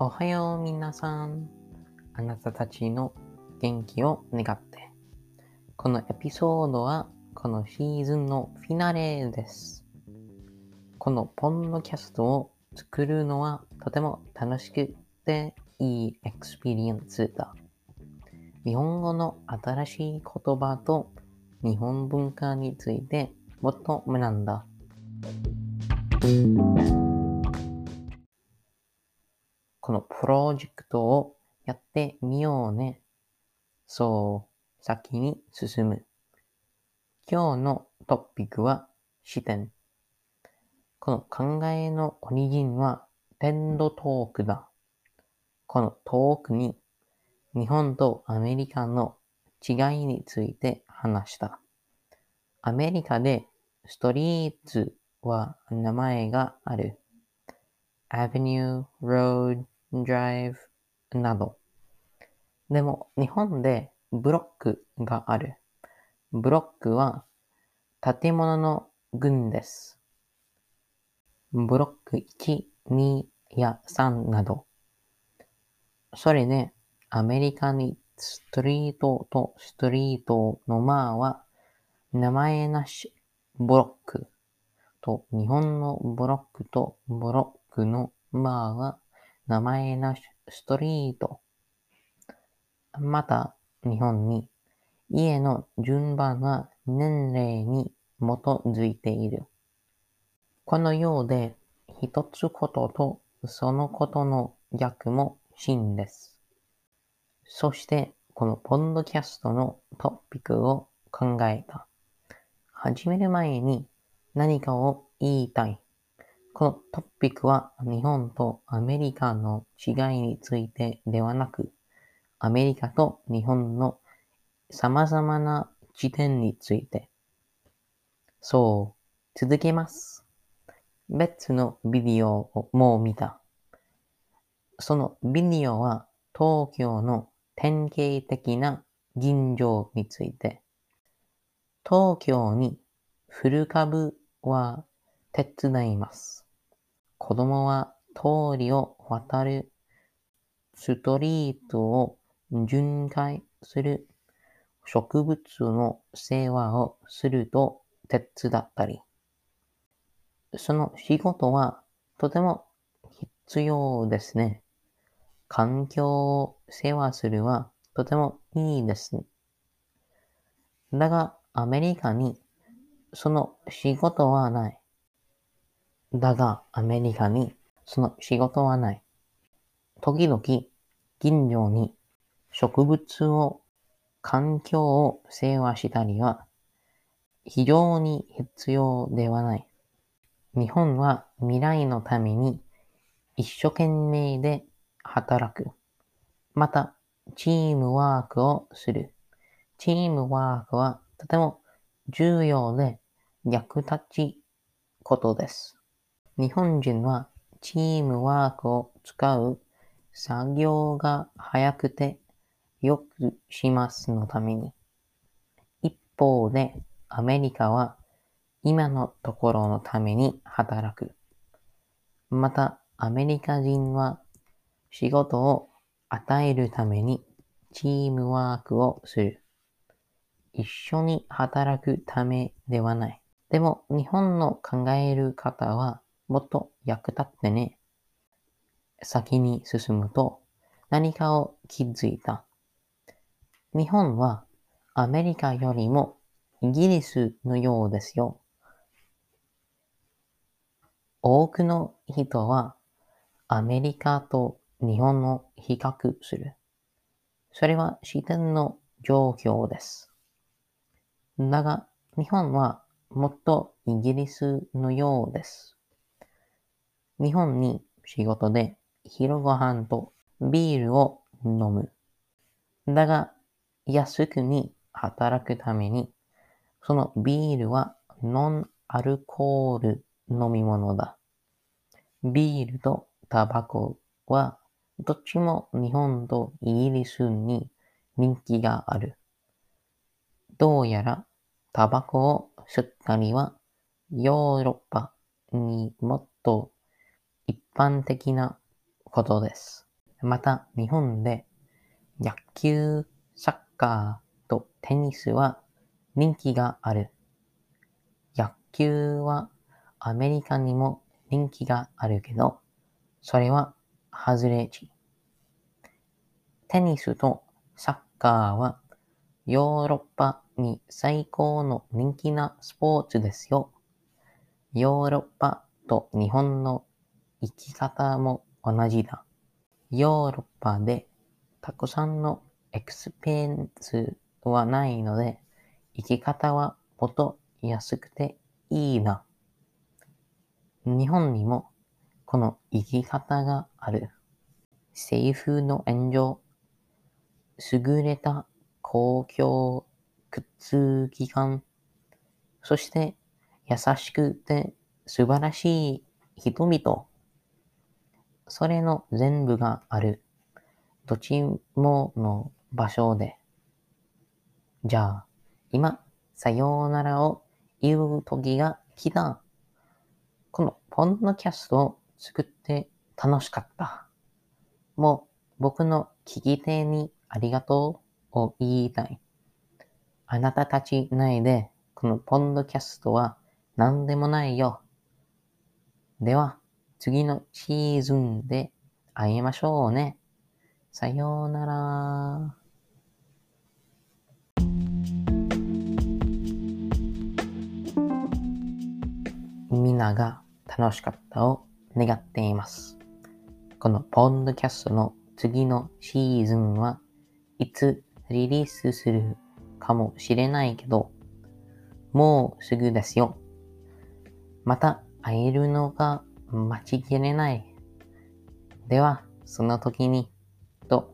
おはよう皆さん。あなたたちの元気を願って。このエピソードはこのシーズンのフィナーレです。このポッドキャストを作るのはとても楽しくていい experience だ。日本語の新しい言葉と日本文化についてもっと学んだ。このプロジェクトをやってみようね。そう、先に進む。今日のトピックは視点。この考えのオリジンはテンドトークだ。このトークに日本とアメリカの違いについて話した。アメリカでストリートは名前がある。Avenue, Road, Drive など。でも日本でブロックがある。ブロックは建物の群です。ブロック1、2や3など。それでアメリカにストリートとストリートのマーは名前なしブロックと日本のブロックとブロックのマーは名前なしストリート。また日本に家の順番は年齢に基づいている。このようで一つこととそのことの逆も真です。そしてこのポンドキャストのトピックを考えた。始める前に何かを言いたい。このトピックは日本とアメリカの違いについてではなく、アメリカと日本の様々な時点について。そう、続けます。別のビデオをもう見た。そのビデオは東京の典型的な銀城について。東京に古株は手伝います。子供は通りを渡るストリートを巡回する植物の世話をすると手伝ったり。その仕事はとても必要ですね。環境を世話するはとてもいいです。だがアメリカにその仕事はない。だがアメリカにその仕事はない。時々近所に植物を環境を世話したりは非常に必要ではない。日本は未来のために一生懸命で働く。また、チームワークをする。チームワークはとても重要で役立ちことです。日本人はチームワークを使う作業が早くてよくしますのために。一方でアメリカは今のところのために働く。またアメリカ人は仕事を与えるためにチームワークをする。一緒に働くためではない。でも日本の考える方はもっと役立ってね。先に進むと何かを気づいた。日本はアメリカよりもイギリスのようですよ。多くの人はアメリカと日本を比較する。それは視点の状況です。だが日本はもっとイギリスのようです。日本に仕事で昼ご飯とビールを飲む。だが安くに働くためにそのビールはノンアルコール飲み物だ。ビールとタバコはどっちも日本とイギリスに人気がある。どうやらタバコを吸ったりはヨーロッパにもっと般的なことです。また日本で野球、サッカーとテニスは人気がある。野球はアメリカにも人気があるけど、それは外れ値。テニスとサッカーはヨーロッパに最高の人気なスポーツですよ。ヨーロッパと日本の生き方も同じだ。ヨーロッパでたくさんのエクスペンスはないので、生き方はもっと安くていいな。日本にもこの生き方がある。政府の援助、優れた公共靴機関、そして優しくて素晴らしい人々。それの全部がある。どっちもの場所で。じゃあ、今、さようならを言う時が来た。このポンドキャストを作って楽しかった。もう僕の聞き手にありがとうを言いたい。あなたたち内でこのポンドキャストは何でもないよ。では、次のシーズンで会いましょうね。さようなら。みんなが楽しかったを願っています。このポンドキャストの次のシーズンはいつリリースするかもしれないけど、もうすぐですよ。また会えるのが待ちきれない。では、その時に、と、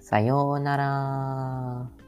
さようなら。